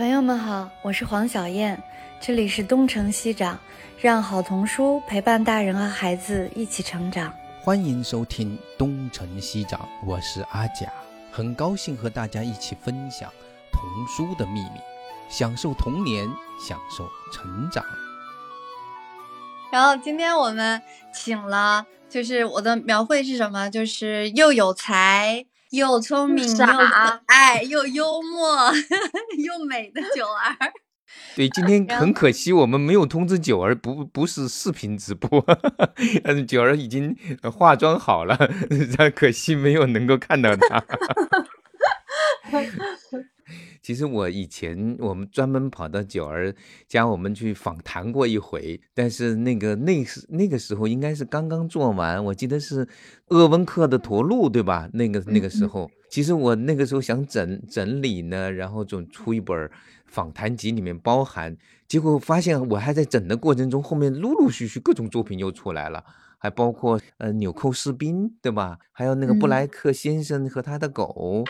朋友们好，我是黄小燕，这里是东城西长，让好童书陪伴大人和孩子一起成长。欢迎收听东城西长，我是阿甲，很高兴和大家一起分享童书的秘密，享受童年，享受成长。然后今天我们请了，就是我的描绘是什么？就是又有才。又聪明又可爱又幽默 又美的九儿，对，今天很可惜我们没有通知九儿，不不是视频直播，但是九儿已经化妆好了，可惜没有能够看到她。其实我以前我们专门跑到九儿家，我们去访谈过一回，但是那个那时那个时候应该是刚刚做完，我记得是鄂温克的驼鹿，对吧？那个那个时候，其实我那个时候想整整理呢，然后总出一本访谈集，里面包含，结果发现我还在整的过程中，后面陆陆续续各种作品又出来了，还包括呃纽扣士兵，对吧？还有那个布莱克先生和他的狗。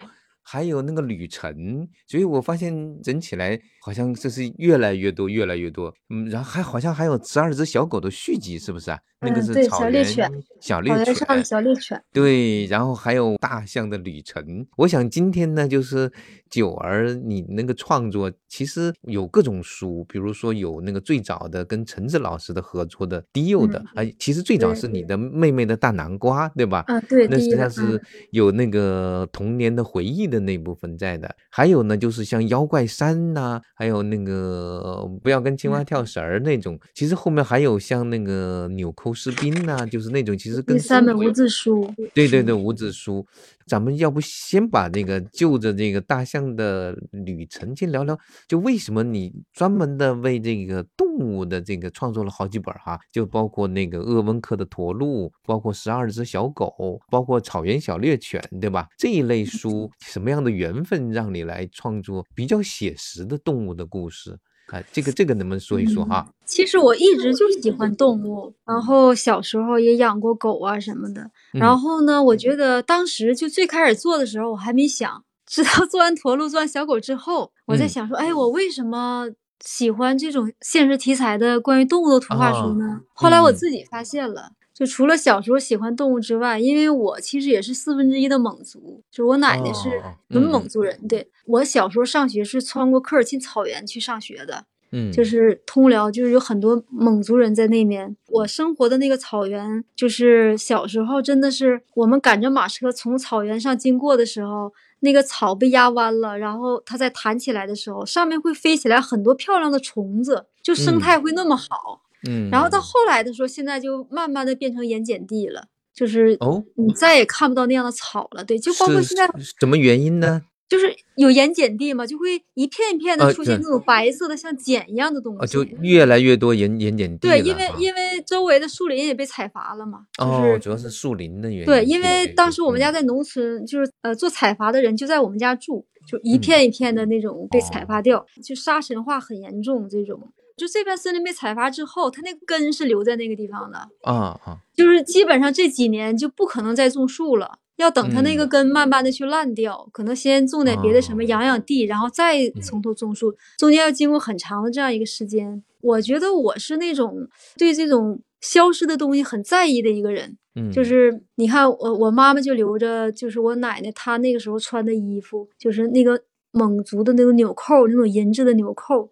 还有那个旅程，所以我发现整起来好像这是越来越多，越来越多。嗯，然后还好像还有十二只小狗的续集，是不是啊？那个是小猎犬，小猎犬，小猎犬。对，然后还有大象的旅程。我想今天呢，就是九儿，你那个创作其实有各种书，比如说有那个最早的跟陈子老师的合作的低幼的，啊，其实最早是你的妹妹的大南瓜，对吧？啊，对，那实际上是有那个童年的回忆的那部分在的。还有呢，就是像妖怪山呐，还有那个不要跟青蛙跳绳儿那种。其实后面还有像那个纽扣。士兵呐，就是那种其实跟三本无字书，对对对，无字书。咱们要不先把那个就着这个大象的旅程先聊聊，就为什么你专门的为这个动物的这个创作了好几本哈，就包括那个鄂温克的驼鹿，包括十二只小狗，包括草原小猎犬，对吧？这一类书，什么样的缘分让你来创作比较写实的动物的故事？啊，这个这个能不能说一说哈？其实我一直就喜欢动物，然后小时候也养过狗啊什么的。然后呢，我觉得当时就最开始做的时候，我还没想，直到做完驼鹿、做完小狗之后，我在想说，哎，我为什么喜欢这种现实题材的关于动物的图画书呢？后来我自己发现了。就除了小时候喜欢动物之外，因为我其实也是四分之一的蒙族，就我奶奶是纯蒙族人。对我小时候上学是穿过科尔沁草原去上学的，嗯，就是通辽，就是有很多蒙族人在那边。我生活的那个草原，就是小时候真的是我们赶着马车从草原上经过的时候，那个草被压弯了，然后它在弹起来的时候，上面会飞起来很多漂亮的虫子，就生态会那么好。嗯，然后到后来的时候，现在就慢慢的变成盐碱地了，就是哦，你再也看不到那样的草了。对，就包括现在什么原因呢？就是有盐碱地嘛，就会一片一片的出现那种白色的像碱一样的东西，就越来越多盐盐碱地。对，因为因为周围的树林也被采伐了嘛。哦，主要是树林的原因。对，因为当时我们家在农村，就是呃做采伐的人就在我们家住，就一片一片的那种被采伐掉，就沙尘化很严重这种。就这片森林被采伐之后，它那个根是留在那个地方的啊啊，就是基本上这几年就不可能再种树了，要等它那个根慢慢的去烂掉，可能先种点别的什么养养地，然后再从头种树，中间要经过很长的这样一个时间。我觉得我是那种对这种消失的东西很在意的一个人，嗯，就是你看我我妈妈就留着，就是我奶奶她那个时候穿的衣服，就是那个。蒙族的那种纽扣，那种银质的纽扣，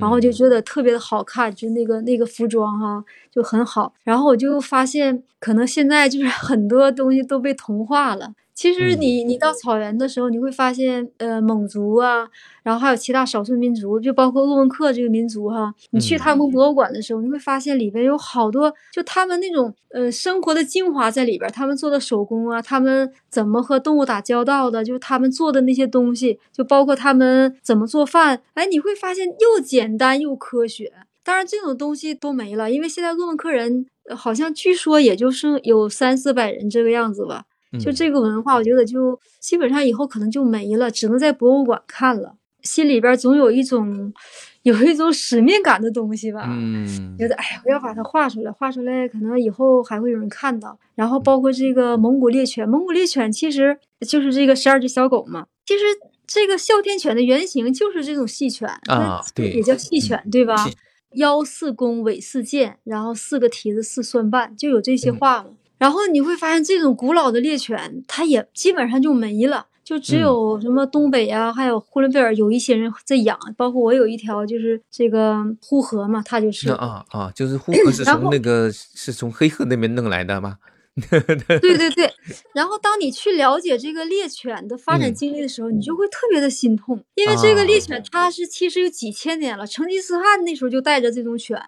然后就觉得特别的好看，就那个那个服装哈就很好。然后我就发现，可能现在就是很多东西都被同化了。其实你你到草原的时候，你会发现，呃，蒙族啊，然后还有其他少数民族，就包括鄂温克这个民族哈。你去他们博物馆的时候，你会发现里边有好多，就他们那种呃生活的精华在里边，他们做的手工啊，他们怎么和动物打交道的，就是他们做的那些东西，就包括他们怎么做饭，哎，你会发现又简单又科学。当然这种东西都没了，因为现在鄂温克人好像据说也就剩有三四百人这个样子吧。就这个文化，我觉得就基本上以后可能就没了，只能在博物馆看了。心里边总有一种有一种使命感的东西吧。嗯，觉得哎呀，我要把它画出来，画出来可能以后还会有人看到。然后包括这个蒙古猎犬，蒙古猎犬其实就是这个十二只小狗嘛。其实这个哮天犬的原型就是这种细犬啊，对，也叫细犬，对吧？腰四弓，尾四箭，然后四个蹄子四蒜瓣，就有这些话嘛。然后你会发现，这种古老的猎犬，它也基本上就没了，就只有什么东北啊，还有呼伦贝尔有一些人在养，包括我有一条，就是这个呼和嘛，它就是啊啊，就是呼和是 从那个是从黑河那边弄来的吗？对对对。然后当你去了解这个猎犬的发展经历的时候，你就会特别的心痛，因为这个猎犬它是其实有几千年了，成吉思汗那时候就带着这种犬。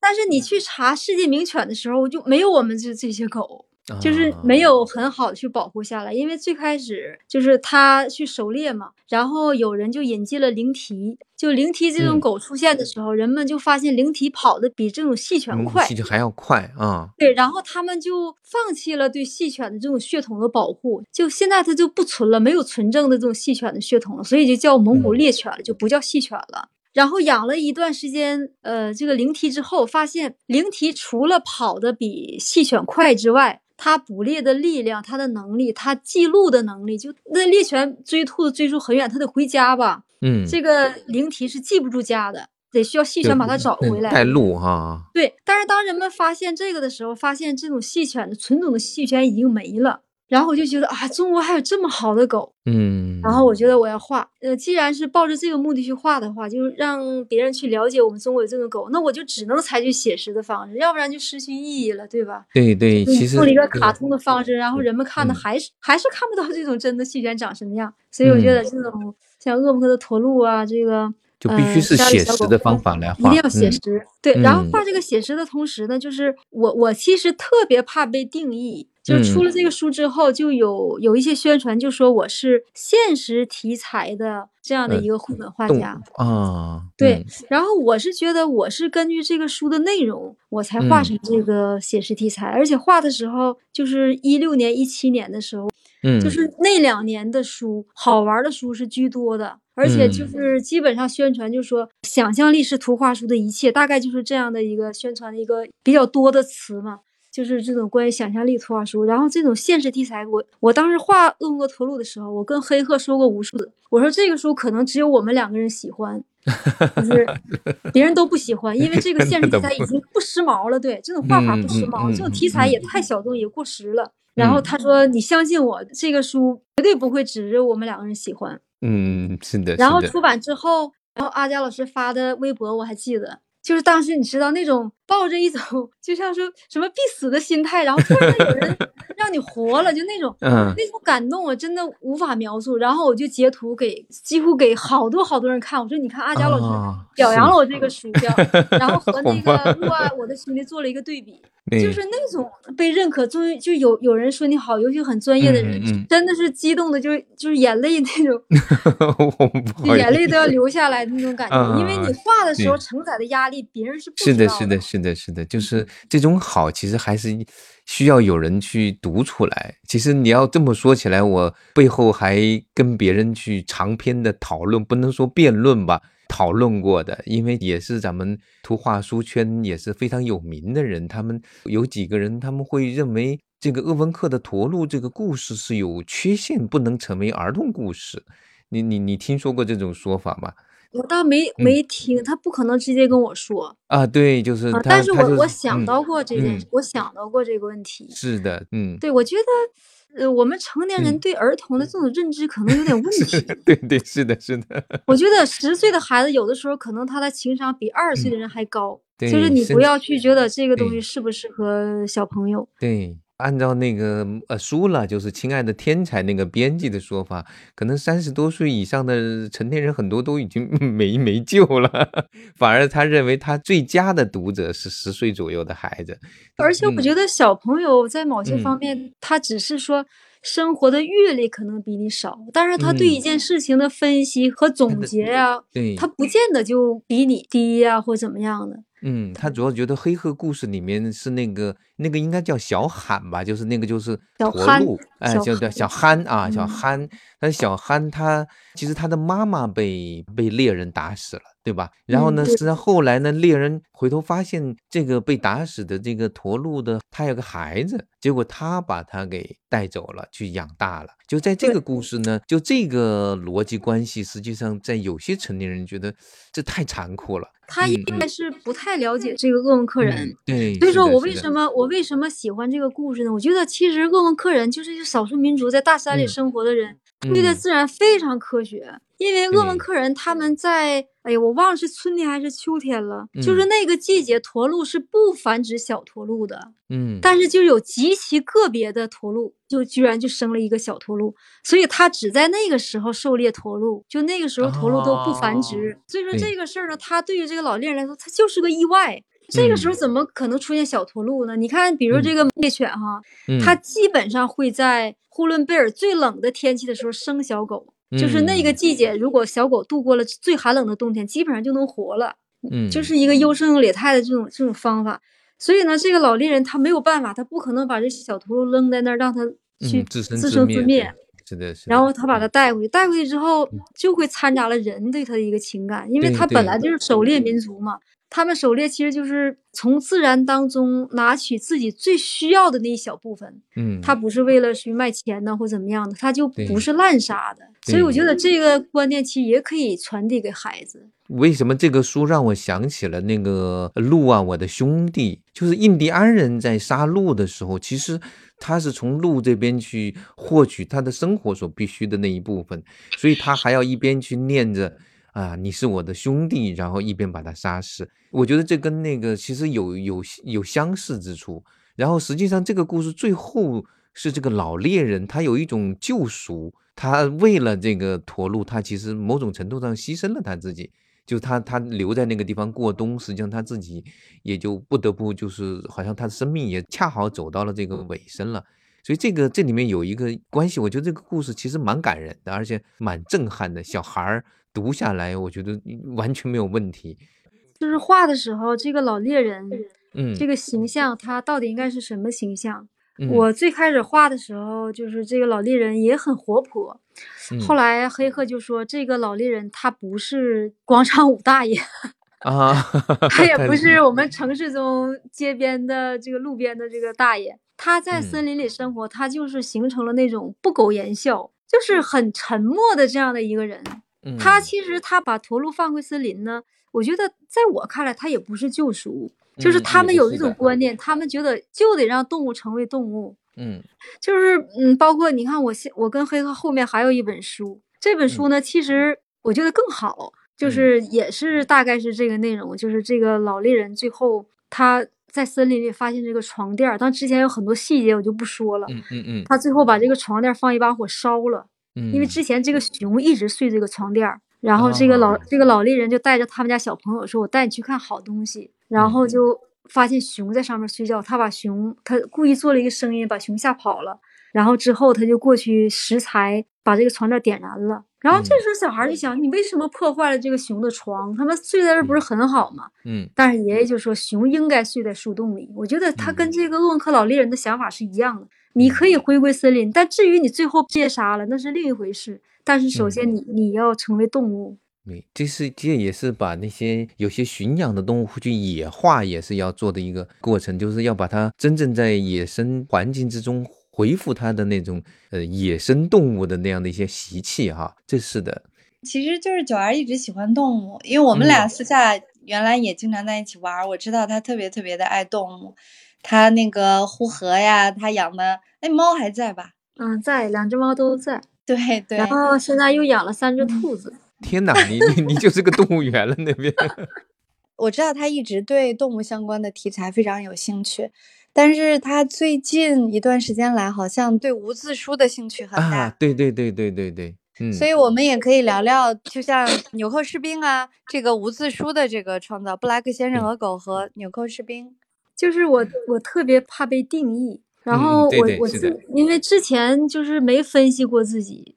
但是你去查世界名犬的时候，就没有我们这这些狗，就是没有很好的去保护下来。因为最开始就是他去狩猎嘛，然后有人就引进了灵缇，就灵缇这种狗出现的时候，人们就发现灵缇跑的比这种细犬快，细犬还要快啊。对，然后他们就放弃了对细犬的这种血统的保护，就现在它就不存了，没有纯正的这种细犬的血统了，所以就叫蒙古猎犬了，就不叫细犬了。然后养了一段时间，呃，这个灵缇之后，发现灵缇除了跑的比细犬快之外，它捕猎的力量、它的能力、它记录的能力，就那猎犬追兔子追出很远，它得回家吧？嗯，这个灵缇是记不住家的，得需要细犬把它找回来带路哈。对，但是当人们发现这个的时候，发现这种细犬的纯种的细犬已经没了。然后我就觉得啊，中国还有这么好的狗，嗯。然后我觉得我要画，呃，既然是抱着这个目的去画的话，就是让别人去了解我们中国有这种狗，那我就只能采取写实的方式，要不然就失去意义了，对吧？对对，其实用了一个卡通的方式，然后人们看的还是还是看不到这种真的细犬长什么样，所以我觉得这种像鄂木克的驼鹿啊，这个就必须是写实的方法来画，一定要写实。对，然后画这个写实的同时呢，就是我我其实特别怕被定义。就出了这个书之后，就有有一些宣传，就说我是现实题材的这样的一个绘本画家啊。对，然后我是觉得我是根据这个书的内容，我才画成这个写实题材，而且画的时候就是一六年、一七年的时候，嗯，就是那两年的书，好玩的书是居多的，而且就是基本上宣传就说想象力是图画书的一切，大概就是这样的一个宣传的一个比较多的词嘛。就是这种关于想象力图画书，然后这种现实题材，我我当时画《恶魔驼鹿》的时候，我跟黑鹤说过无数次，我说这个书可能只有我们两个人喜欢，就是 别人都不喜欢，因为这个 现实题材已经不时髦了。对，这种画法不时髦，这种题材也太小众，也过时了。然后他说：“你相信我，这个书绝对不会只有我们两个人喜欢。”嗯，是的。然后出版之后，然后阿佳老师发的微博我还记得。就是当时你知道那种抱着一种 就像说什么必死的心态，然后突然有人让你活了，就那种嗯那种感动，我真的无法描述。然后我就截图给几乎给好多好多人看，我说你看阿佳老师表扬了我这个书标，然后和 那个《热爱我的兄弟》做了一个对比，就是那种被认可，终于就有有人说你好，尤其很专业的人，真的是激动的，就是就是眼泪那种，眼泪都要流下来的那种感觉，因为你画的时候承载的压力。别人是是的，是的，是的，是的，就是这种好，其实还是需要有人去读出来。其实你要这么说起来，我背后还跟别人去长篇的讨论，不能说辩论吧，讨论过的，因为也是咱们图画书圈也是非常有名的人，他们有几个人他们会认为这个鄂温克的驼鹿这个故事是有缺陷，不能成为儿童故事。你你你听说过这种说法吗？我倒没没听，他不可能直接跟我说。啊，对，就是，但是我我想到过这件，我想到过这个问题，是的，嗯，对，我觉得，呃，我们成年人对儿童的这种认知可能有点问题，对对，是的，是的，我觉得十岁的孩子有的时候可能他的情商比二十岁的人还高，就是你不要去觉得这个东西适不适合小朋友，对。按照那个呃书了，就是亲爱的天才那个编辑的说法，可能三十多岁以上的成年人很多都已经 没没救了，反而他认为他最佳的读者是十岁左右的孩子。而且我觉得小朋友在某些方面，他只是说生活的阅历可能比你少，但是他对一件事情的分析和总结呀，对，他不见得就比你低呀或怎么样的。嗯，他主要觉得黑鹤故事里面是那个那个应该叫小罕吧，就是那个就是驼鹿，哎，叫叫小憨啊，小憨。但是小憨他其实他的妈妈被被猎人打死了，对吧？然后呢，实际上后来呢，猎人回头发现这个被打死的这个驼鹿的他有个孩子，结果他把他给带走了，去养大了。就在这个故事呢，就这个逻辑关系，实际上在有些成年人觉得这太残酷了。他应该是不太了解这个鄂温克人，对，所以说我为什么我为什么喜欢这个故事呢？我觉得其实鄂温克人就是一个少数民族，在大山里生活的人，对待自然非常科学。因为鄂温克人他们在，哎呀，我忘了是春天还是秋天了，就是那个季节，驼鹿是不繁殖小驼鹿的，嗯，但是就有极其个别的驼鹿，就居然就生了一个小驼鹿，所以他只在那个时候狩猎驼鹿，就那个时候驼鹿都不繁殖，所以说这个事儿呢，他对于这个老猎人来说，他就是个意外，这个时候怎么可能出现小驼鹿呢？你看，比如这个猎犬哈，它基本上会在呼伦贝尔最冷的天气的时候生小狗。就是那个季节，如果小狗度过了最寒冷的冬天，基本上就能活了。嗯，就是一个优胜劣汰的这种这种方法。所以呢，这个老猎人他没有办法，他不可能把这小驼鹿扔在那儿，让它去自生自灭。是的，是。然后他把它带回去，带回去之后就会掺杂了人对他的一个情感，因为他本来就是狩猎民族嘛。他们狩猎其实就是从自然当中拿取自己最需要的那一小部分，嗯，他不是为了去卖钱呢或怎么样的，他就不是滥杀的。所以我觉得这个观念其实也可以传递给孩子。为什么这个书让我想起了那个鹿啊，我的兄弟，就是印第安人在杀鹿的时候，其实他是从鹿这边去获取他的生活所必须的那一部分，所以他还要一边去念着。啊，你是我的兄弟，然后一边把他杀死。我觉得这跟那个其实有有有相似之处。然后实际上这个故事最后是这个老猎人，他有一种救赎，他为了这个驼鹿，他其实某种程度上牺牲了他自己，就他他留在那个地方过冬，实际上他自己也就不得不就是好像他的生命也恰好走到了这个尾声了。所以这个这里面有一个关系，我觉得这个故事其实蛮感人的，而且蛮震撼的。小孩儿。读下来，我觉得完全没有问题。就是画的时候，这个老猎人，嗯，这个形象他到底应该是什么形象？我最开始画的时候，就是这个老猎人也很活泼。后来黑鹤就说，这个老猎人他不是广场舞大爷啊，他也不是我们城市中街边的这个路边的这个大爷。他在森林里生活，他就是形成了那种不苟言笑，就是很沉默的这样的一个人。他其实他把驼鹿放回森林呢，我觉得在我看来，他也不是救赎，就是他们有一种观念，他们觉得就得让动物成为动物。嗯，就是嗯，包括你看，我现我跟黑鹤后面还有一本书，这本书呢，其实我觉得更好，就是也是大概是这个内容，就是这个老猎人最后他在森林里发现这个床垫，但之前有很多细节我就不说了。嗯嗯嗯，他最后把这个床垫放一把火烧了。因为之前这个熊一直睡这个床垫儿，然后这个老这个老猎人就带着他们家小朋友说：“我带你去看好东西。”然后就发现熊在上面睡觉，他把熊他故意做了一个声音，把熊吓跑了。然后之后他就过去拾柴，把这个床垫点燃了。然后这时候小孩就想：“你为什么破坏了这个熊的床？他们睡在这不是很好吗？”嗯。但是爷爷就说：“熊应该睡在树洞里。”我觉得他跟这个鄂温克老猎人的想法是一样的。你可以回归森林，但至于你最后被杀了，那是另一回事。但是首先，你你要成为动物。对，这是这也是把那些有些驯养的动物去野化，也是要做的一个过程，就是要把它真正在野生环境之中恢复它的那种呃野生动物的那样的一些习气哈。这是的。其实就是九儿一直喜欢动物，因为我们俩私下原来也经常在一起玩，我知道他特别特别的爱动物。他那个呼河呀，他养的哎猫还在吧？嗯，在，两只猫都在。对对。然后现在又养了三只兔子。天哪，你你你就是个动物园了那边。我知道他一直对动物相关的题材非常有兴趣，但是他最近一段时间来，好像对无字书的兴趣很大。啊，对对对对对对，嗯。所以我们也可以聊聊，就像纽扣士兵啊，这个无字书的这个创造，布莱克先生和狗和纽扣士兵。就是我，我特别怕被定义。然后我我自因为之前就是没分析过自己，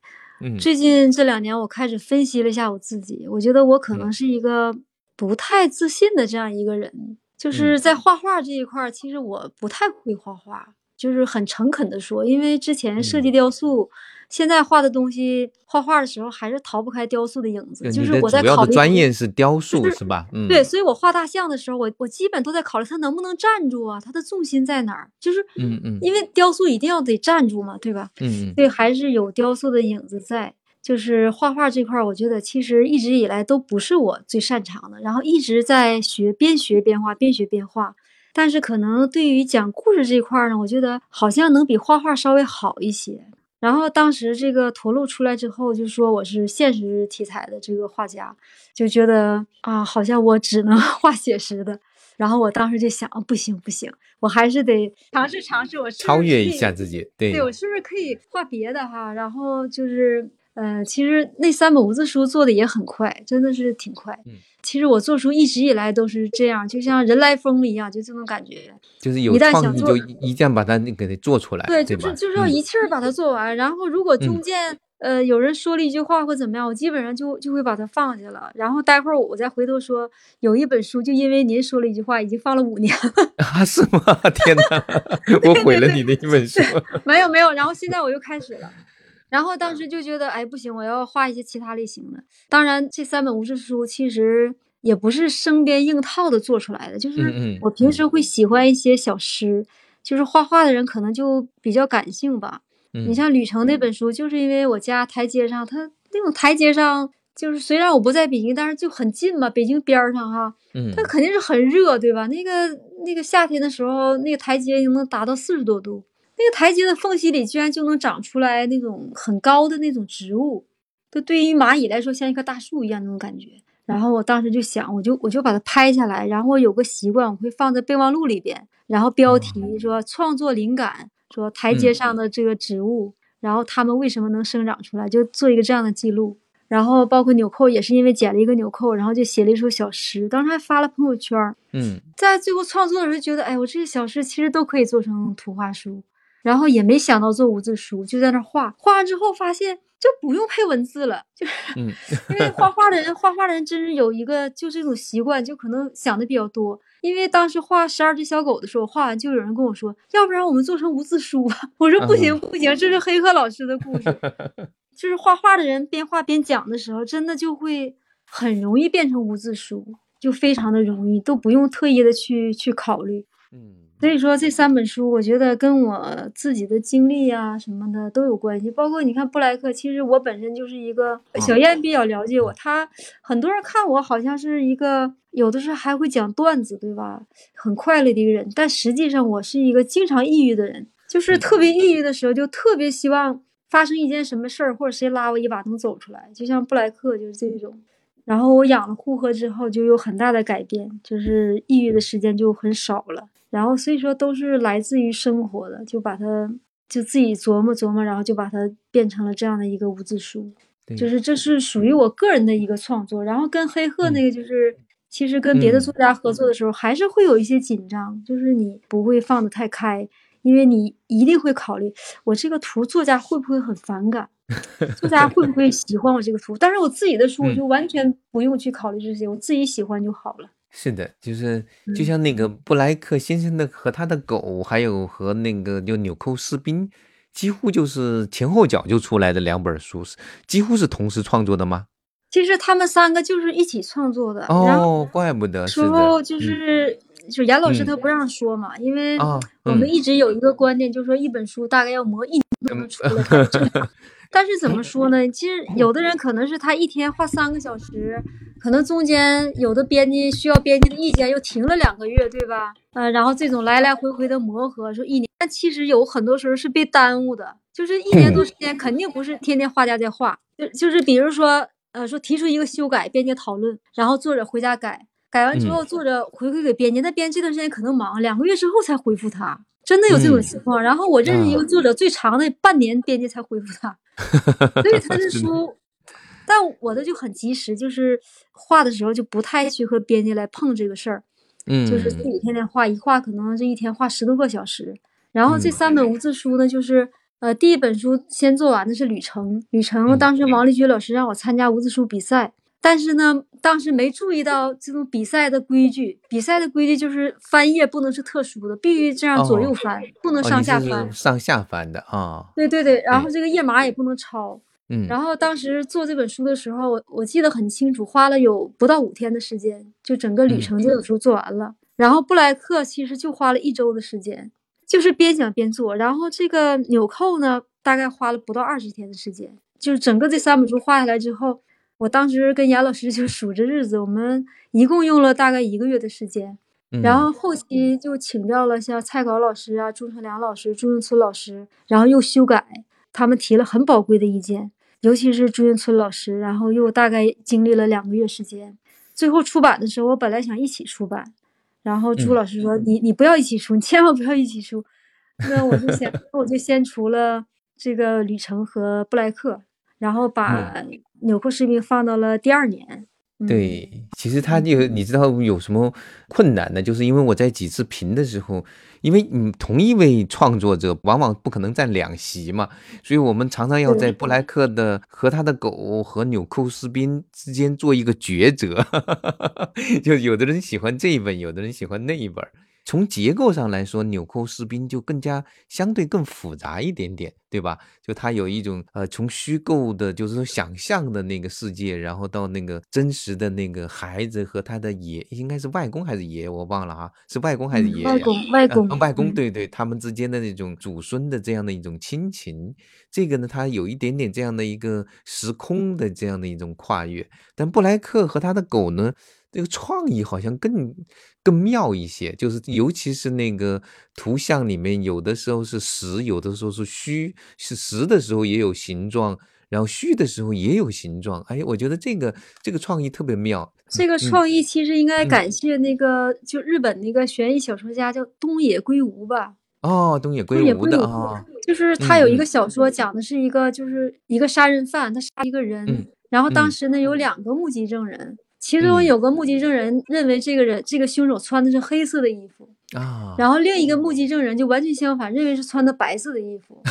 最近这两年我开始分析了一下我自己。我觉得我可能是一个不太自信的这样一个人，就是在画画这一块儿，其实我不太会画画，就是很诚恳的说，因为之前设计雕塑。现在画的东西，画画的时候还是逃不开雕塑的影子。就是我在考虑专业是雕塑是吧？嗯，对，所以我画大象的时候，我我基本都在考虑它能不能站住啊，它的重心在哪儿？就是，嗯嗯，因为雕塑一定要得站住嘛，对吧？嗯嗯，所以还是有雕塑的影子在。就是画画这块，我觉得其实一直以来都不是我最擅长的，然后一直在学，边学边画，边学边画。但是可能对于讲故事这块呢，我觉得好像能比画画稍微好一些。然后当时这个驼鹿出来之后，就说我是现实题材的这个画家，就觉得啊，好像我只能 画写实的。然后我当时就想，不行不行，我还是得尝试尝试，我超越一下自己。对，对我是不是可以画别的哈？然后就是。嗯，其实那三本无字书做的也很快，真的是挺快。嗯，其实我做书一直以来都是这样，就像人来疯一样，就这种感觉。就是有创意就一定要把它给它做出来，对，就是就是要一气儿把它做完。然后如果中间呃有人说了一句话或怎么样，我基本上就就会把它放下了。然后待会儿我再回头说，有一本书就因为您说了一句话，已经放了五年了。啊，是吗？天哪，我毁了你的一本书。没有没有，然后现在我又开始了。然后当时就觉得，哎，不行，我要画一些其他类型的。当然，这三本无字书其实也不是生编硬套的做出来的，就是我平时会喜欢一些小诗，就是画画的人可能就比较感性吧。你像旅程那本书，就是因为我家台阶上，它那种台阶上，就是虽然我不在北京，但是就很近嘛，北京边上哈，它肯定是很热，对吧？那个那个夏天的时候，那个台阶能达到四十多度。那个台阶的缝隙里居然就能长出来那种很高的那种植物，就对于蚂蚁来说像一棵大树一样那种感觉。然后我当时就想，我就我就把它拍下来，然后我有个习惯，我会放在备忘录里边，然后标题说创作灵感，说台阶上的这个植物，然后它们为什么能生长出来，就做一个这样的记录。然后包括纽扣也是因为剪了一个纽扣，然后就写了一首小诗，当时还发了朋友圈。嗯，在最后创作的时候觉得，哎，我这些小诗其实都可以做成图画书。然后也没想到做无字书，就在那画画完之后，发现就不用配文字了，就是 因为画画的人，画画的人真是有一个就是这种习惯，就可能想的比较多。因为当时画十二只小狗的时候，画完就有人跟我说，要不然我们做成无字书吧。我说不行不行，这是黑客老师的故事。就是画画的人边画边讲的时候，真的就会很容易变成无字书，就非常的容易，都不用特意的去去考虑。嗯。所以说这三本书，我觉得跟我自己的经历呀什么的都有关系。包括你看布莱克，其实我本身就是一个小燕比较了解我，他很多人看我好像是一个有的时候还会讲段子，对吧？很快乐的一个人，但实际上我是一个经常抑郁的人，就是特别抑郁的时候，就特别希望发生一件什么事儿，或者谁拉我一把能走出来。就像布莱克就是这种。然后我养了护鹤之后，就有很大的改变，就是抑郁的时间就很少了。然后所以说都是来自于生活的，就把它就自己琢磨琢磨，然后就把它变成了这样的一个无字书，就是这是属于我个人的一个创作。然后跟黑鹤那个就是，其实跟别的作家合作的时候，还是会有一些紧张，就是你不会放得太开，因为你一定会考虑我这个图作家会不会很反感，作家会不会喜欢我这个图。但是我自己的书，我就完全不用去考虑这些，我自己喜欢就好了。是的，就是就像那个布莱克先生的和他的狗，还有和那个就纽扣士兵，几乎就是前后脚就出来的两本书，几乎是同时创作的吗？其实他们三个就是一起创作的。哦，怪不得。时候就是就严老师他不让说嘛，因为我们一直有一个观念，就是说一本书大概要磨一年才能出来。但是怎么说呢？其实有的人可能是他一天画三个小时，可能中间有的编辑需要编辑的意见又停了两个月，对吧？呃，然后这种来来回回的磨合，说一年，但其实有很多时候是被耽误的，就是一年多时间肯定不是天天画家在画，就就是比如说，呃，说提出一个修改，编辑讨论，然后作者回家改，改完之后作者回馈给编辑，那编辑这段时间可能忙，两个月之后才回复他，真的有这种情况。然后我认识一个作者，最长的半年编辑才回复他。所以他的书，但我的就很及时，就是画的时候就不太去和编辑来碰这个事儿，嗯，就是自己天天画，一画可能这一天画十多个小时。然后这三本无字书呢，就是呃，第一本书先做完的是《旅程》，《旅程》当时王立军老师让我参加无字书比赛，但是呢，当时没注意到这种比赛的规矩。比赛的规矩就是翻页不能是特殊的，必须这样左右翻，不能上下翻。上下翻的啊。对对对，然后这个页码也不能抄。嗯。然后当时做这本书的时候，我我记得很清楚，花了有不到五天的时间，就整个旅程这本书做完了。然后布莱克其实就花了一周的时间，就是边讲边做。然后这个纽扣呢，大概花了不到二十天的时间，就是整个这三本书画下来之后。我当时跟严老师就数着日子，我们一共用了大概一个月的时间，然后后期就请教了像蔡考老师啊、朱成良老师、朱云村老师，然后又修改，他们提了很宝贵的意见，尤其是朱云村老师，然后又大概经历了两个月时间，最后出版的时候，我本来想一起出版，然后朱老师说：“你你不要一起出，你千万不要一起出。”那我就先我就先出了这个旅程和布莱克。然后把纽扣士兵放到了第二年。对，其实他有你知道有什么困难呢？就是因为我在几次评的时候，因为你同一位创作者往往不可能占两席嘛，所以我们常常要在布莱克的和他的狗和纽扣士兵之间做一个抉择。就有的人喜欢这一本，有的人喜欢那一本。从结构上来说，纽扣士兵就更加相对更复杂一点点，对吧？就它有一种呃，从虚构的，就是说想象的那个世界，然后到那个真实的那个孩子和他的爷，应该是外公还是爷，我忘了啊，是外公还是爷？外公，外公，外公，对对，他们之间的那种祖孙的这样的一种亲情，这个呢，它有一点点这样的一个时空的这样的一种跨越。但布莱克和他的狗呢？这个创意好像更更妙一些，就是尤其是那个图像里面，有的时候是实，有的时候是虚，是实的时候也有形状，然后虚的时候也有形状。哎，我觉得这个这个创意特别妙。这个创意其实应该感谢那个就日本那个悬疑小说家叫东野圭吾吧？哦，东野圭吾的啊，就是他有一个小说讲的是一个就是一个杀人犯，他杀一个人，然后当时呢有两个目击证人。其中有个目击证人认为这个人这个凶手穿的是黑色的衣服啊，然后另一个目击证人就完全相反，认为是穿的白色的衣服。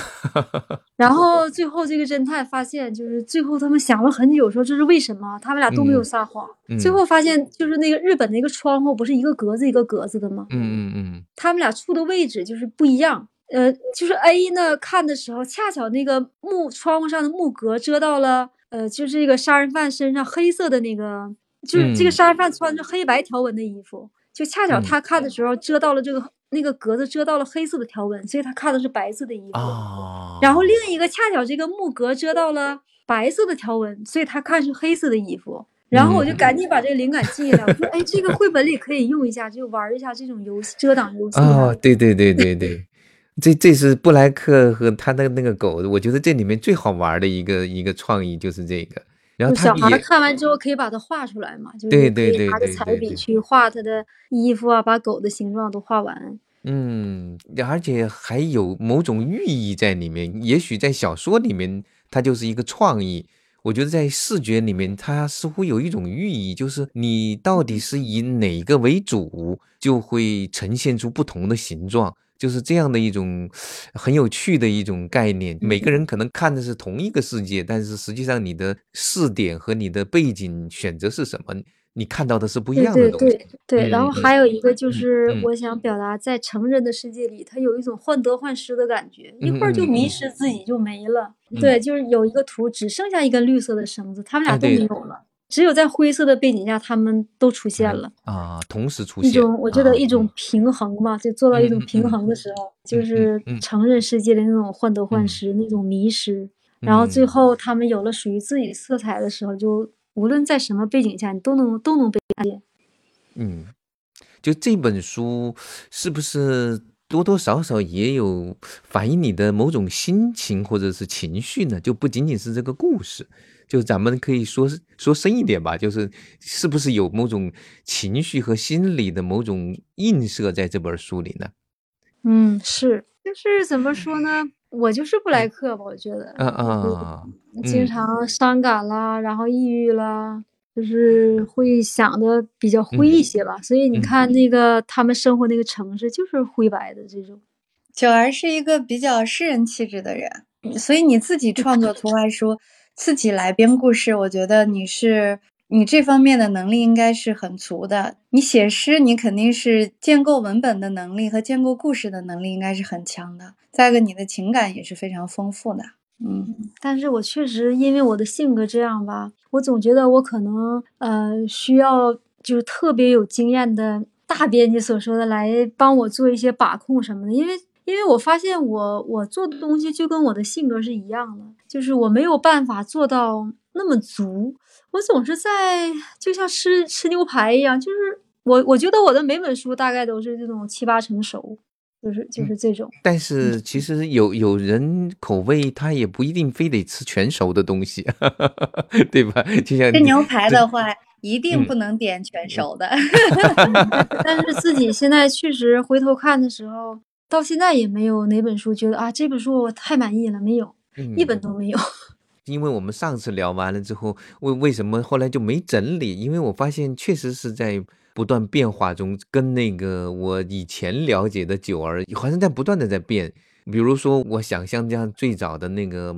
然后最后这个侦探发现，就是最后他们想了很久，说这是为什么？他们俩都没有撒谎。最后发现，就是那个日本那个窗户不是一个格子一个格子的吗？嗯嗯嗯，他们俩处的位置就是不一样。呃，就是 A 呢看的时候，恰巧那个木窗户上的木格遮到了，呃，就是这个杀人犯身上黑色的那个。就是这个杀人犯穿着黑白条纹的衣服，就恰巧他看的时候遮到了这个那个格子，遮到了黑色的条纹，所以他看的是白色的衣服。然后另一个恰巧这个木格遮到了白色的条纹，所以他看是黑色的衣服。然后我就赶紧把这个灵感记下来，我说：“哎，这个绘本里可以用一下，就玩一下这种游戏遮挡游戏。”哦，对对对对对，这这是布莱克和他的那个狗，我觉得这里面最好玩的一个一个创意就是这个。然后小孩看完之后可以把它画出来嘛？就是可以拿着彩笔去画他的衣服啊，把狗的形状都画完。嗯，而且还有某种寓意在里面。也许在小说里面，它就是一个创意。我觉得在视觉里面，它似乎有一种寓意，就是你到底是以哪个为主，就会呈现出不同的形状。就是这样的一种很有趣的一种概念。每个人可能看的是同一个世界，但是实际上你的视点和你的背景选择是什么，你看到的是不一样的东西。对对对，然后还有一个就是我想表达，在成人的世界里，他有一种患得患失的感觉，一会儿就迷失自己就没了。对，就是有一个图只剩下一根绿色的绳子，他们俩都没有了。只有在灰色的背景下，他们都出现了啊，同时出现一种，我觉得一种平衡嘛，就做到一种平衡的时候，就是承认世界的那种患得患失、那种迷失，然后最后他们有了属于自己色彩的时候，就无论在什么背景下，你都能都能被看见。嗯，就这本书是不是多多少少也有反映你的某种心情或者是情绪呢？就不仅仅是这个故事。就咱们可以说说深一点吧，就是是不是有某种情绪和心理的某种映射在这本书里呢？嗯，是，就是怎么说呢？我就是布莱克吧，我觉得，嗯嗯，经常伤感啦，然后抑郁啦，就是会想的比较灰一些吧。所以你看那个他们生活那个城市就是灰白的这种。九儿是一个比较诗人气质的人，所以你自己创作图画书。自己来编故事，我觉得你是你这方面的能力应该是很足的。你写诗，你肯定是建构文本的能力和建构故事的能力应该是很强的。再一个，你的情感也是非常丰富的。嗯，但是我确实因为我的性格这样吧，我总觉得我可能呃需要就是特别有经验的大编辑所说的来帮我做一些把控什么的，因为因为我发现我我做的东西就跟我的性格是一样的，就是我没有办法做到那么足。我总是在就像吃吃牛排一样，就是我我觉得我的每本书大概都是这种七八成熟，就是就是这种。但是其实有有人口味他也不一定非得吃全熟的东西，对吧？就像吃牛排的话，一定不能点全熟的。但是自己现在确实回头看的时候，到现在也没有哪本书觉得啊这本书我太满意了，没有，一本都没有。因为我们上次聊完了之后，为为什么后来就没整理？因为我发现确实是在不断变化中，跟那个我以前了解的九儿好像在不断的在变。比如说，我想象这样最早的那个。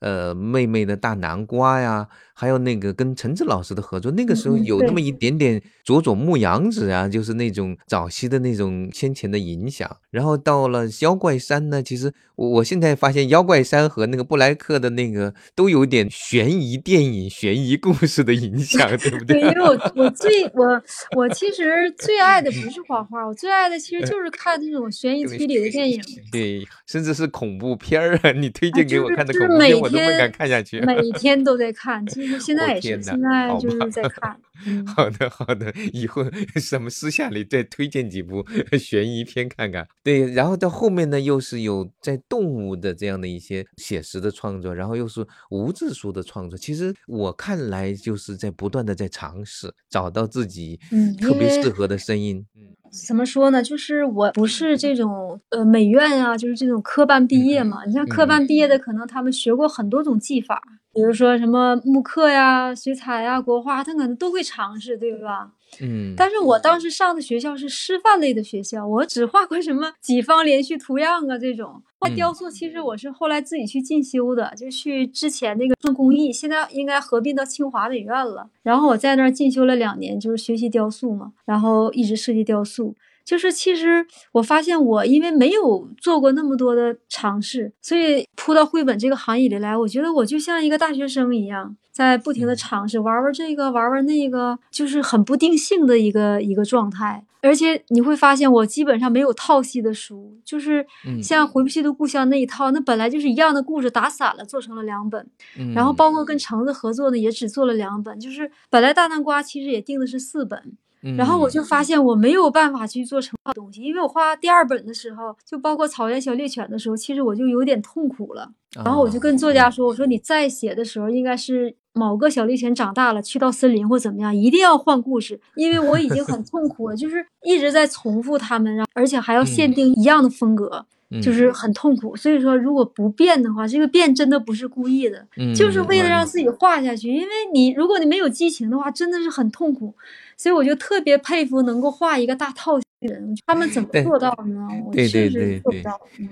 呃，妹妹的大南瓜呀，还有那个跟陈志老师的合作，那个时候有那么一点点佐佐木阳子啊，就是那种早期的那种先前的影响。然后到了妖怪山呢，其实我我现在发现妖怪山和那个布莱克的那个都有点悬疑电影、悬疑故事的影响，对不对？对，因为我 我最我我其实最爱的不是画画，我最爱的其实就是看那种悬疑推理的电影，对，甚至是恐怖片儿啊，你推荐给我看的恐怖片。我都不敢看下去，每 天都在看，现在也是，现在就是在看。好的，好的，以后什么私下里再推荐几部悬疑片看看。对，然后到后面呢，又是有在动物的这样的一些写实的创作，然后又是无字书的创作。其实我看来就是在不断的在尝试，找到自己特别适合的声音。嗯。怎么说呢？就是我不是这种呃美院啊，就是这种科班毕业嘛。你像科班毕业的，可能他们学过很多种技法，比如说什么木刻呀、水彩呀、国画，他可能都会尝试，对吧？嗯。但是我当时上的学校是师范类的学校，我只画过什么几方连续图样啊这种。画雕塑其实我是后来自己去进修的，就去之前那个做工艺，现在应该合并到清华美院了。然后我在那儿进修了两年，就是学习雕塑嘛，然后一直设计雕塑。就是其实我发现我因为没有做过那么多的尝试，所以扑到绘本这个行业里来，我觉得我就像一个大学生一样，在不停的尝试，玩玩这个，玩玩那个，就是很不定性的一个一个状态。而且你会发现，我基本上没有套系的书，就是像《回不去的故乡》那一套，那本来就是一样的故事，打散了做成了两本。然后包括跟橙子合作呢，也只做了两本，就是本来大南瓜其实也定的是四本。然后我就发现我没有办法去做成东西，因为我画第二本的时候，就包括草原小猎犬的时候，其实我就有点痛苦了。然后我就跟作家说：“我说你再写的时候，应该是某个小猎犬长大了，去到森林或怎么样，一定要换故事，因为我已经很痛苦了，就是一直在重复他们，而且还要限定一样的风格，就是很痛苦。所以说，如果不变的话，这个变真的不是故意的，就是为了让自己画下去。因为你如果你没有激情的话，真的是很痛苦。”所以我就特别佩服能够画一个大套人，他们怎么做到呢？对对对对，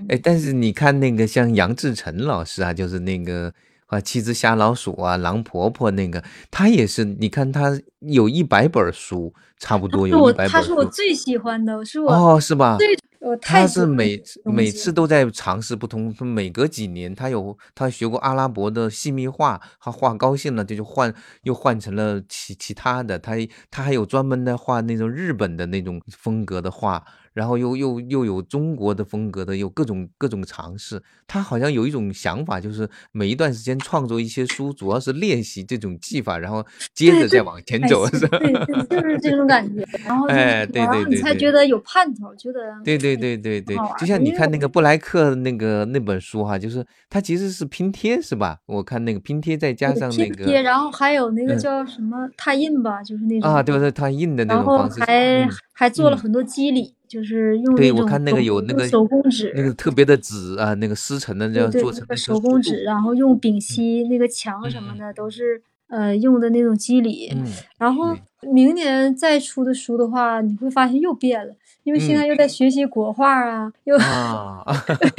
哎，但是你看那个像杨志成老师啊，就是那个啊七只瞎老鼠啊、狼婆婆那个，他也是，你看他有一百本书，差不多有一百本。他是我最喜欢的，是我哦，是吧？最。他是每每次都在尝试不同，每隔几年他有他学过阿拉伯的细密画，他画高兴了这就换又换成了其其他的，他他还有专门的画那种日本的那种风格的画。然后又又又有中国的风格的，有各种各种尝试。他好像有一种想法，就是每一段时间创作一些书，主要是练习这种技法，然后接着再往前走，是吧？对，就是这种感觉。然后，哎，对对对，你才觉得有盼头，觉得对对对对对，就像你看那个布莱克那个那本书哈，就是它其实是拼贴，是吧？我看那个拼贴再加上那个，贴，然后还有那个叫什么拓印吧，就是那种啊，对对，拓印的那种方式，还还做了很多肌理。就是用对我看那个有那个手工纸，那个特别的纸啊，那个丝成的这样做成手工纸，然后用丙烯那个墙什么的都是呃用的那种肌理。然后明年再出的书的话，你会发现又变了，因为现在又在学习国画啊，又啊，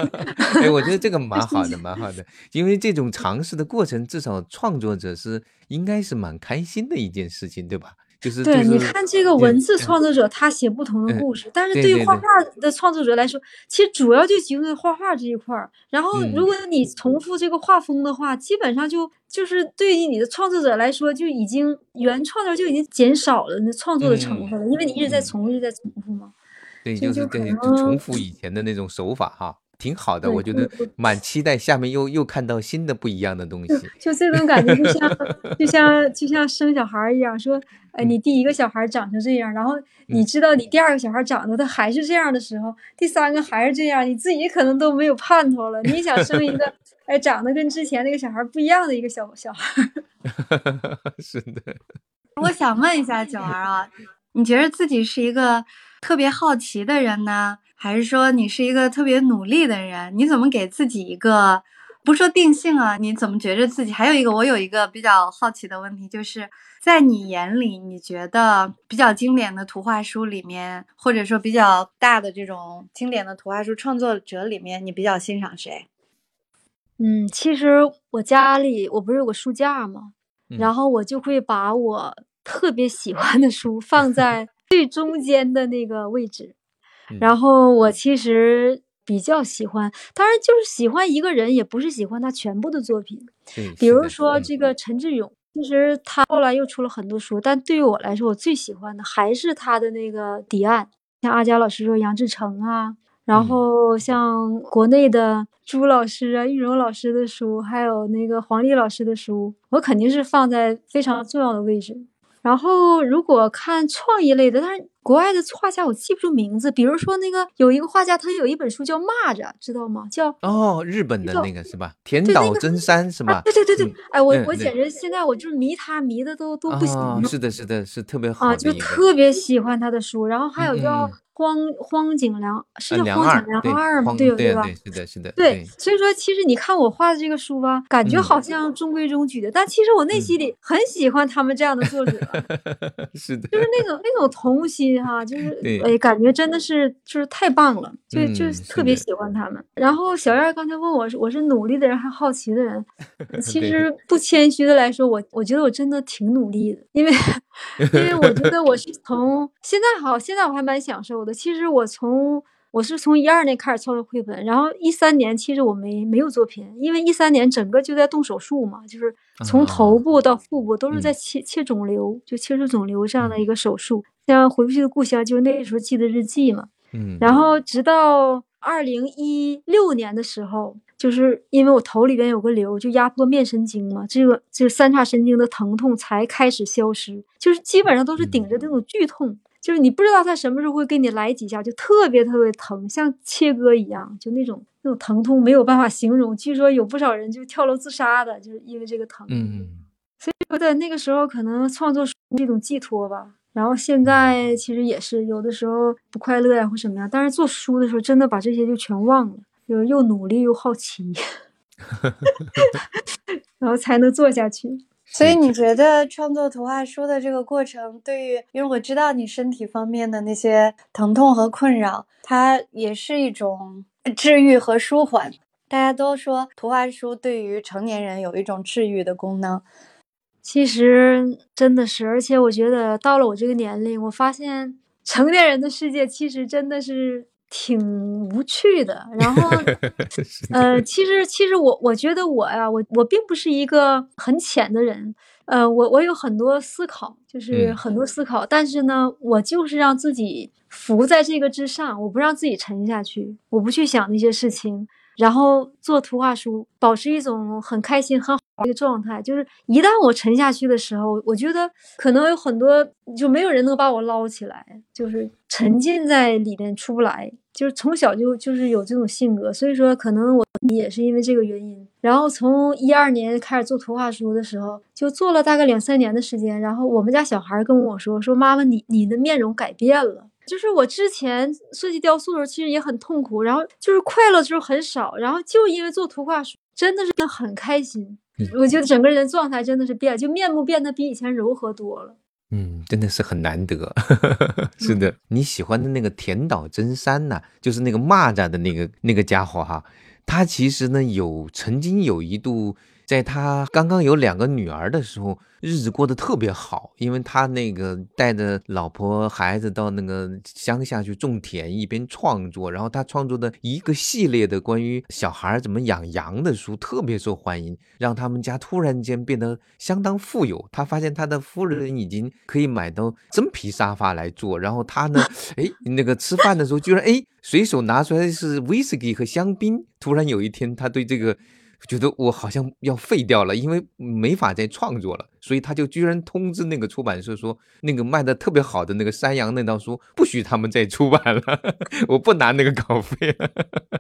哎，我觉得这个蛮好的，蛮好的，因为这种尝试的过程，至少创作者是应该是蛮开心的一件事情，对吧？就是对，你看这个文字创作者，他写不同的故事，但是对于画画的创作者来说，其实主要就集中在画画这一块儿。然后，如果你重复这个画风的话，基本上就就是对于你的创作者来说，就已经原创的就已经减少了那创作的成分了，因为你一直在重复，一直在重复嘛。对，就是对重复以前的那种手法哈。挺好的，我觉得蛮期待下面又又看到新的不一样的东西。就这种感觉，就像就像 就像生小孩一样，说，哎，你第一个小孩长成这样，然后你知道你第二个小孩长得他还是这样的时候，第三个还是这样，你自己可能都没有盼头了。你想生一个，哎，长得跟之前那个小孩不一样的一个小小孩。是的。我想问一下九儿啊，你觉得自己是一个特别好奇的人呢？还是说你是一个特别努力的人？你怎么给自己一个不说定性啊？你怎么觉着自己？还有一个，我有一个比较好奇的问题，就是在你眼里，你觉得比较经典的图画书里面，或者说比较大的这种经典的图画书创作者里面，你比较欣赏谁？嗯，其实我家里我不是有个书架吗？然后我就会把我特别喜欢的书放在最中间的那个位置。然后我其实比较喜欢，当然就是喜欢一个人，也不是喜欢他全部的作品。比如说这个陈志勇，其实他后来又出了很多书，但对于我来说，我最喜欢的还是他的那个《彼岸》。像阿佳老师说杨志成啊，然后像国内的朱老师啊、玉荣老师的书，还有那个黄丽老师的书，我肯定是放在非常重要的位置。然后，如果看创意类的，但是国外的画家我记不住名字。比如说那个有一个画家，他有一本书叫《蚂蚱》，知道吗？叫哦，日本的那个是吧？田岛真山是吧？对对对对，哎，我我简直现在我就是迷他迷的都都不行。是的，是的，是特别好啊，就特别喜欢他的书。然后还有叫。荒荒井良是叫荒井良二吗？对对吧？是的，是的。对，所以说其实你看我画的这个书吧，感觉好像中规中矩的，但其实我内心里很喜欢他们这样的作者。是的，就是那种那种童心哈，就 是哎，感觉真的是就是太棒了，就就特别喜欢他们。然后小燕刚才问我，我是努力的人还好奇的人？其实不谦虚的来说，我我觉得我真的挺努力的，因为因为我觉得我是从现在好，现在我还蛮享受。其实我从我是从一二年开始创作绘本，然后一三年其实我没没有作品，因为一三年整个就在动手术嘛，就是从头部到腹部都是在切切肿瘤，就切除肿瘤这样的一个手术。像回不去的故乡，就那时候记的日记嘛。嗯。然后直到二零一六年的时候，就是因为我头里边有个瘤，就压迫面神经嘛，这个这三叉神经的疼痛才开始消失，就是基本上都是顶着那种剧痛。就是你不知道他什么时候会给你来几下，就特别特别疼，像切割一样，就那种那种疼痛没有办法形容。据说有不少人就跳楼自杀的，就是因为这个疼。嗯，所以说在那个时候可能创作是一种寄托吧。然后现在其实也是有的时候不快乐呀或什么呀，但是做书的时候真的把这些就全忘了，就是又努力又好奇，然后才能做下去。所以你觉得创作图画书的这个过程，对于因为我知道你身体方面的那些疼痛和困扰，它也是一种治愈和舒缓。大家都说图画书对于成年人有一种治愈的功能，其实真的是。而且我觉得到了我这个年龄，我发现成年人的世界其实真的是。挺无趣的，然后，呃，其实其实我我觉得我呀，我我并不是一个很浅的人，呃，我我有很多思考，就是很多思考，但是呢，我就是让自己浮在这个之上，我不让自己沉下去，我不去想那些事情。然后做图画书，保持一种很开心、很好的一个状态。就是一旦我沉下去的时候，我觉得可能有很多就没有人能把我捞起来，就是沉浸在里面出不来。就是从小就就是有这种性格，所以说可能我也是因为这个原因。然后从一二年开始做图画书的时候，就做了大概两三年的时间。然后我们家小孩跟我说：“说妈妈，你你的面容改变了。”就是我之前设计雕塑的时候，其实也很痛苦，然后就是快乐的时候很少，然后就因为做图画书，真的是很开心。我觉得整个人的状态真的是变，就面目变得比以前柔和多了。嗯，真的是很难得。是的，你喜欢的那个田岛真三呐，就是那个蚂蚱的那个那个家伙哈，他其实呢有曾经有一度。在他刚刚有两个女儿的时候，日子过得特别好，因为他那个带着老婆孩子到那个乡下去种田，一边创作，然后他创作的一个系列的关于小孩怎么养羊的书特别受欢迎，让他们家突然间变得相当富有。他发现他的夫人已经可以买到真皮沙发来坐，然后他呢，哎，那个吃饭的时候居然哎随手拿出来是威士忌和香槟。突然有一天，他对这个。觉得我好像要废掉了，因为没法再创作了，所以他就居然通知那个出版社说，那个卖的特别好的那个山羊那套书不许他们再出版了，我不拿那个稿费了。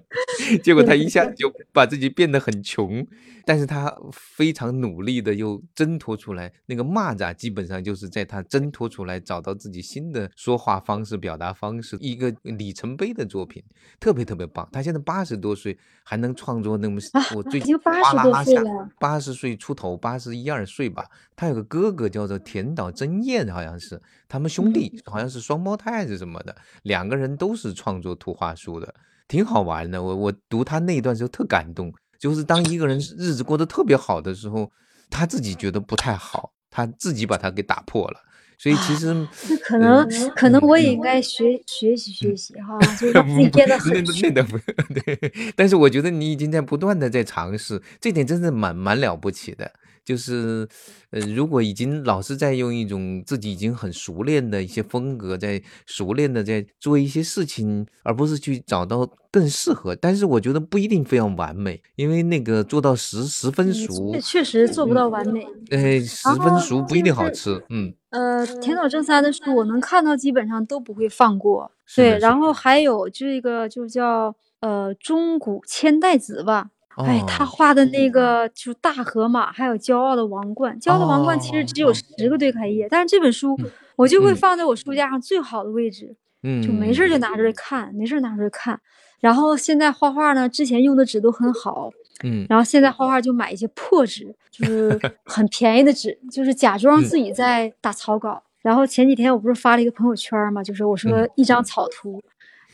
结果他一下子就把自己变得很穷，但是他非常努力的又挣脱出来。那个蚂蚱基本上就是在他挣脱出来，找到自己新的说话方式、表达方式，一个里程碑的作品，特别特别棒。他现在八十多岁还能创作那么我最。已经八十多岁了，八十岁出头，八十一二岁吧。他有个哥哥叫做田岛真彦，好像是他们兄弟，好像是双胞胎还是什么的。两个人都是创作图画书的，挺好玩的。我我读他那一段时候特感动，就是当一个人日子过得特别好的时候，他自己觉得不太好，他自己把他给打破了。所以其实，那可能可能我也应该学学习学习哈，就 让自己变得很那那不 对，但是我觉得你已经在不断的在尝试，这点真是蛮蛮了不起的。就是，呃，如果已经老是在用一种自己已经很熟练的一些风格，在熟练的在做一些事情，而不是去找到更适合。但是我觉得不一定非常完美，因为那个做到十十分熟，确实做不到完美。哎，十分熟不一定好吃。嗯。呃，田岛正三的书我能看到，基本上都不会放过。对，然后还有这个就叫呃中古千代子吧。哎，他画的那个就是大河马，还有骄傲的王冠。骄傲的王冠其实只有十个对开页，但是这本书我就会放在我书架上最好的位置，嗯，就没事就拿出来看，没事拿出来看。然后现在画画呢，之前用的纸都很好，嗯，然后现在画画就买一些破纸，就是 很便宜的纸，就是假装自己在打草稿。然后前几天我不是发了一个朋友圈嘛，就是我说一张草图。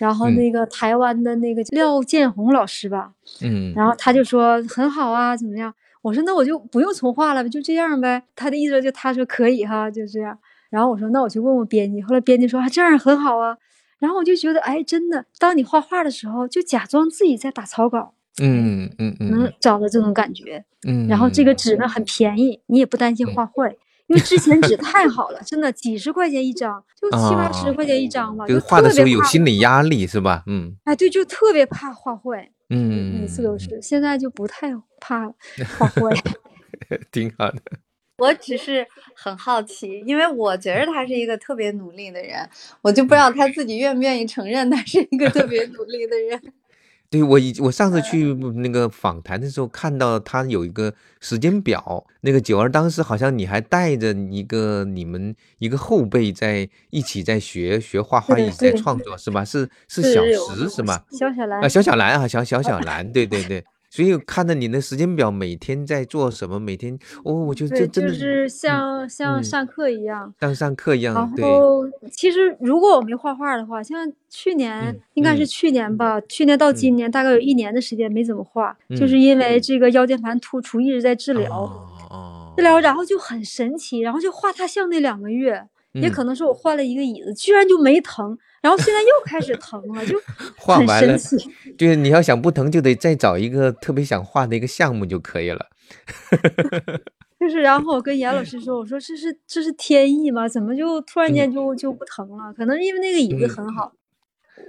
然后那个台湾的那个廖建红老师吧，嗯，然后他就说很好啊，怎么样？我说那我就不用重画了，就这样呗。他的意思就他说可以哈，就这样。然后我说那我去问问编辑。后来编辑说啊这样很好啊。然后我就觉得哎真的，当你画画的时候，就假装自己在打草稿，嗯嗯嗯，能找到这种感觉。嗯，然后这个纸呢很便宜，你也不担心画坏。因为之前纸太好了，真的几十块钱一张，就七八十块钱一张吧。就画的时候有心理压力是吧？嗯。哎，对，就特别怕画坏。嗯。每次都是，现在就不太怕 画坏。挺好的。我只是很好奇，因为我觉得他是一个特别努力的人，我就不知道他自己愿不愿意承认他是一个特别努力的人。对我以我上次去那个访谈的时候，看到他有一个时间表。那个九儿当时好像你还带着一个你们一个后辈在一起在学学画画，一起在创作是吧？是是小石是吗？小小兰啊，小小兰啊，小小小兰，对对对。所以看着你的时间表，每天在做什么？每天哦，我觉得这真的是像像上课一样，像上课一样。然后其实如果我没画画的话，像去年应该是去年吧，去年到今年大概有一年的时间没怎么画，就是因为这个腰间盘突出一直在治疗，治疗，然后就很神奇，然后就画他像那两个月，也可能是我换了一个椅子，居然就没疼。然后现在又开始疼了，就 画完了，对，你要想不疼，就得再找一个特别想画的一个项目就可以了。就是，然后我跟严老师说，我说这是这是天意吗？怎么就突然间就就不疼了？可能因为那个椅子很好。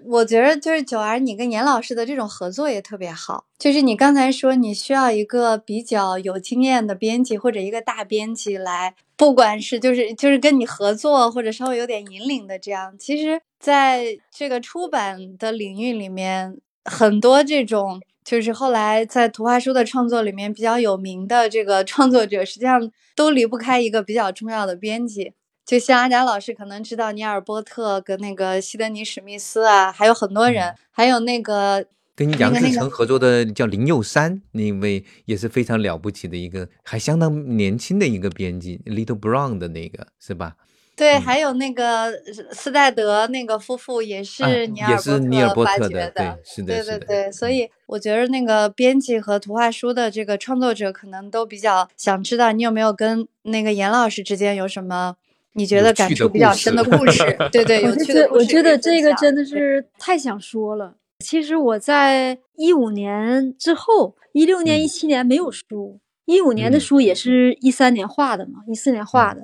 我觉得就是九儿，你跟严老师的这种合作也特别好。就是你刚才说你需要一个比较有经验的编辑或者一个大编辑来，不管是就是就是跟你合作或者稍微有点引领的这样。其实，在这个出版的领域里面，很多这种就是后来在图画书的创作里面比较有名的这个创作者，实际上都离不开一个比较重要的编辑。就像阿贾老师可能知道尼尔波特跟那个西德尼史密斯啊，还有很多人，还有那个跟杨志成合作的叫林佑山那位也是非常了不起的一个，还相当年轻的一个编辑，Little Brown 的那个是吧？对，还有那个斯戴德那个夫妇也是尼尔波特的，对，是的，对对对。所以我觉得那个编辑和图画书的这个创作者可能都比较想知道，你有没有跟那个严老师之间有什么你觉得感触比较深的 故事？对对，有趣的故事。我觉得这个真的是太想说了。其实我在一五年之后，一六年、一七年没有书，一五年的书也是一三年画的嘛，一四年画的。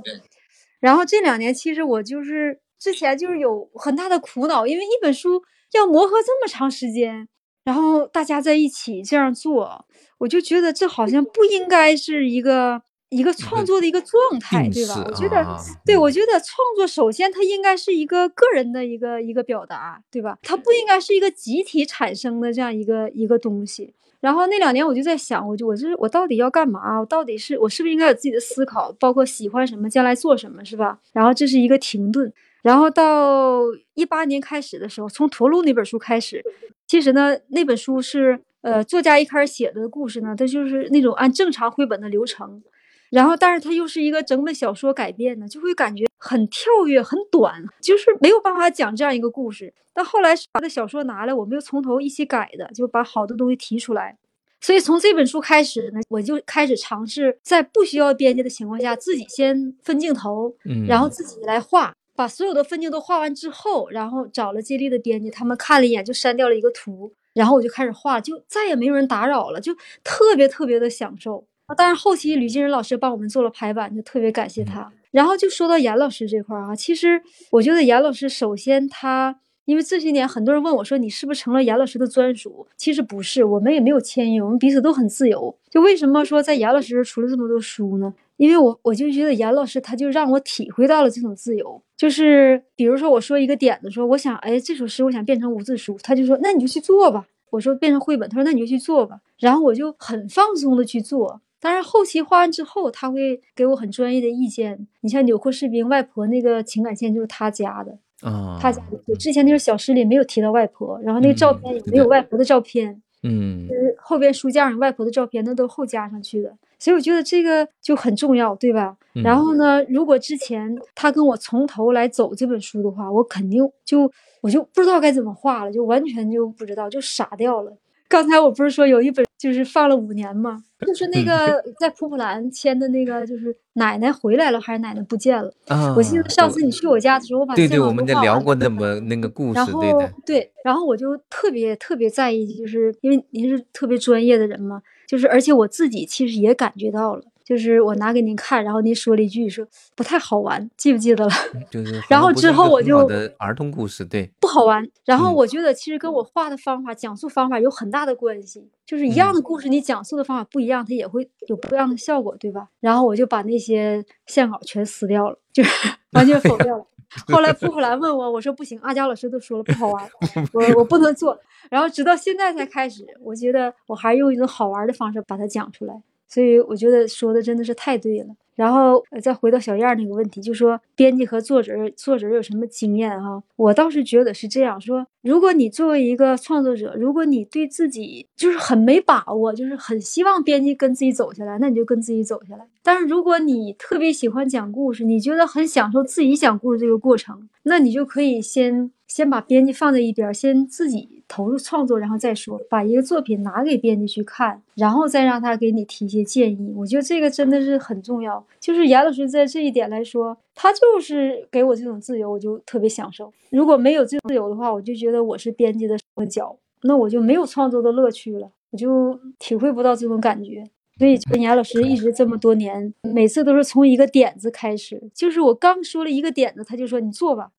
然后这两年，其实我就是之前就是有很大的苦恼，因为一本书要磨合这么长时间，然后大家在一起这样做，我就觉得这好像不应该是一个一个创作的一个状态，对吧？我觉得，对我觉得创作首先它应该是一个个人的一个一个表达，对吧？它不应该是一个集体产生的这样一个一个东西。然后那两年我就在想，我就我是我到底要干嘛？我到底是我是不是应该有自己的思考，包括喜欢什么，将来做什么，是吧？然后这是一个停顿。然后到一八年开始的时候，从《驼鹿》那本书开始，其实呢，那本书是呃作家一开始写的故事呢，它就是那种按正常绘本的流程。然后，但是它又是一个整本小说改编的，就会感觉很跳跃、很短，就是没有办法讲这样一个故事。但后来把这小说拿来，我们又从头一起改的，就把好多东西提出来。所以从这本书开始呢，我就开始尝试在不需要编辑的情况下，自己先分镜头，然后自己来画，把所有的分镜都画完之后，然后找了接力的编辑，他们看了一眼就删掉了一个图，然后我就开始画，就再也没有人打扰了，就特别特别的享受。但是后期吕金仁老师帮我们做了排版，就特别感谢他。然后就说到严老师这块儿啊，其实我觉得严老师首先他，因为这些年很多人问我说你是不是成了严老师的专属？其实不是，我们也没有签约，我们彼此都很自由。就为什么说在严老师出了这么多书呢？因为我我就觉得严老师他就让我体会到了这种自由，就是比如说我说一个点子，说我想哎这首诗我想变成无字书，他就说那你就去做吧。我说变成绘本，他说那你就去做吧。然后我就很放松的去做。当然，后期画完之后，他会给我很专业的意见。你像纽扣士兵外婆那个情感线就是他加的啊，他加的。之前那个小诗里没有提到外婆，然后那个照片也没有外婆的照片，嗯，就是后边书架上外婆的照片，那都后加上去的。所以我觉得这个就很重要，对吧？然后呢，如果之前他跟我从头来走这本书的话，我肯定就我就不知道该怎么画了，就完全就不知道，就傻掉了。刚才我不是说有一本就是放了五年吗？就是那个在普普兰签的那个，就是奶奶回来了还是奶奶不见了？啊！我记得上次你去我家的时候，我把对对，我们在聊过那么那个故事，对的。对，然后我就特别特别在意，就是因为您是特别专业的人嘛，就是而且我自己其实也感觉到了。就是我拿给您看，然后您说了一句说不太好玩，记不记得了？就 是。然后之后我就儿童故事对不好玩。然后我觉得其实跟我画的方法、讲述方法有很大的关系。就是一样的故事，你讲述的方法不一样，它也会有不一样的效果，对吧？然后我就把那些线稿全撕掉了，就是 完全否掉了。后来扑普兰问我，我说不行，阿佳老师都说了不好玩，我我不能做。然后直到现在才开始，我觉得我还是用一种好玩的方式把它讲出来。所以我觉得说的真的是太对了。然后再回到小燕那个问题，就说编辑和作者，作者有什么经验哈？我倒是觉得是这样说：如果你作为一个创作者，如果你对自己就是很没把握，就是很希望编辑跟自己走下来，那你就跟自己走下来。但是如果你特别喜欢讲故事，你觉得很享受自己讲故事这个过程，那你就可以先先把编辑放在一边，先自己。投入创作，然后再说，把一个作品拿给编辑去看，然后再让他给你提一些建议。我觉得这个真的是很重要。就是严老师在这一点来说，他就是给我这种自由，我就特别享受。如果没有这种自由的话，我就觉得我是编辑的脚，那我就没有创作的乐趣了，我就体会不到这种感觉。所以跟严老师一直这么多年，每次都是从一个点子开始，就是我刚说了一个点子，他就说你做吧。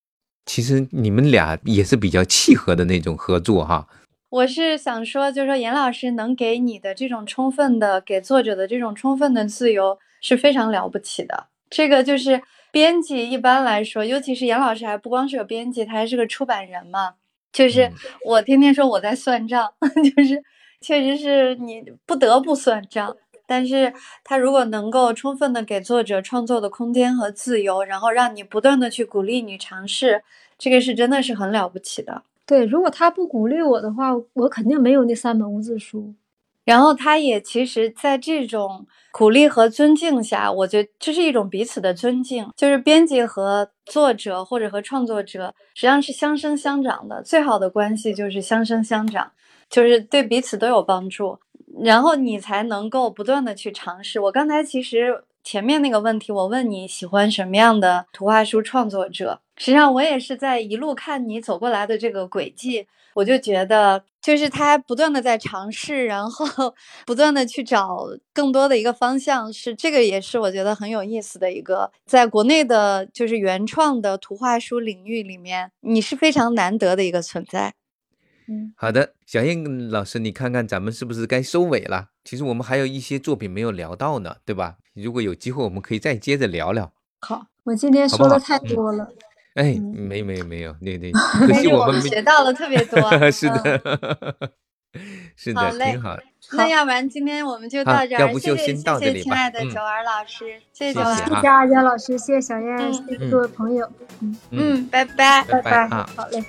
其实你们俩也是比较契合的那种合作哈。我是想说，就是说严老师能给你的这种充分的给作者的这种充分的自由是非常了不起的。这个就是编辑一般来说，尤其是严老师还不光是个编辑，他还是个出版人嘛。就是我天天说我在算账，就是确实是你不得不算账。但是他如果能够充分的给作者创作的空间和自由，然后让你不断的去鼓励你尝试，这个是真的是很了不起的。对，如果他不鼓励我的话，我肯定没有那三本无字书。然后他也其实在这种鼓励和尊敬下，我觉得这是一种彼此的尊敬，就是编辑和作者或者和创作者实际上是相生相长的，最好的关系就是相生相长，就是对彼此都有帮助，然后你才能够不断的去尝试。我刚才其实前面那个问题，我问你喜欢什么样的图画书创作者，实际上我也是在一路看你走过来的这个轨迹。我就觉得，就是他不断的在尝试，然后 不断的去找更多的一个方向，是这个也是我觉得很有意思的一个，在国内的就是原创的图画书领域里面，你是非常难得的一个存在。嗯，好的，小燕老师，你看看咱们是不是该收尾了？其实我们还有一些作品没有聊到呢，对吧？如果有机会，我们可以再接着聊聊。好，我今天说的太多了。哎，没没没有，那那 可惜我们学到了特别多，是的，是的，挺好。那要不然今天我们就到这儿，要不就先到这里吧。亲爱的九儿老师，谢谢九儿，谢谢阿佳老师，谢谢小燕，谢谢各位朋友，嗯嗯，拜拜，拜拜，好嘞。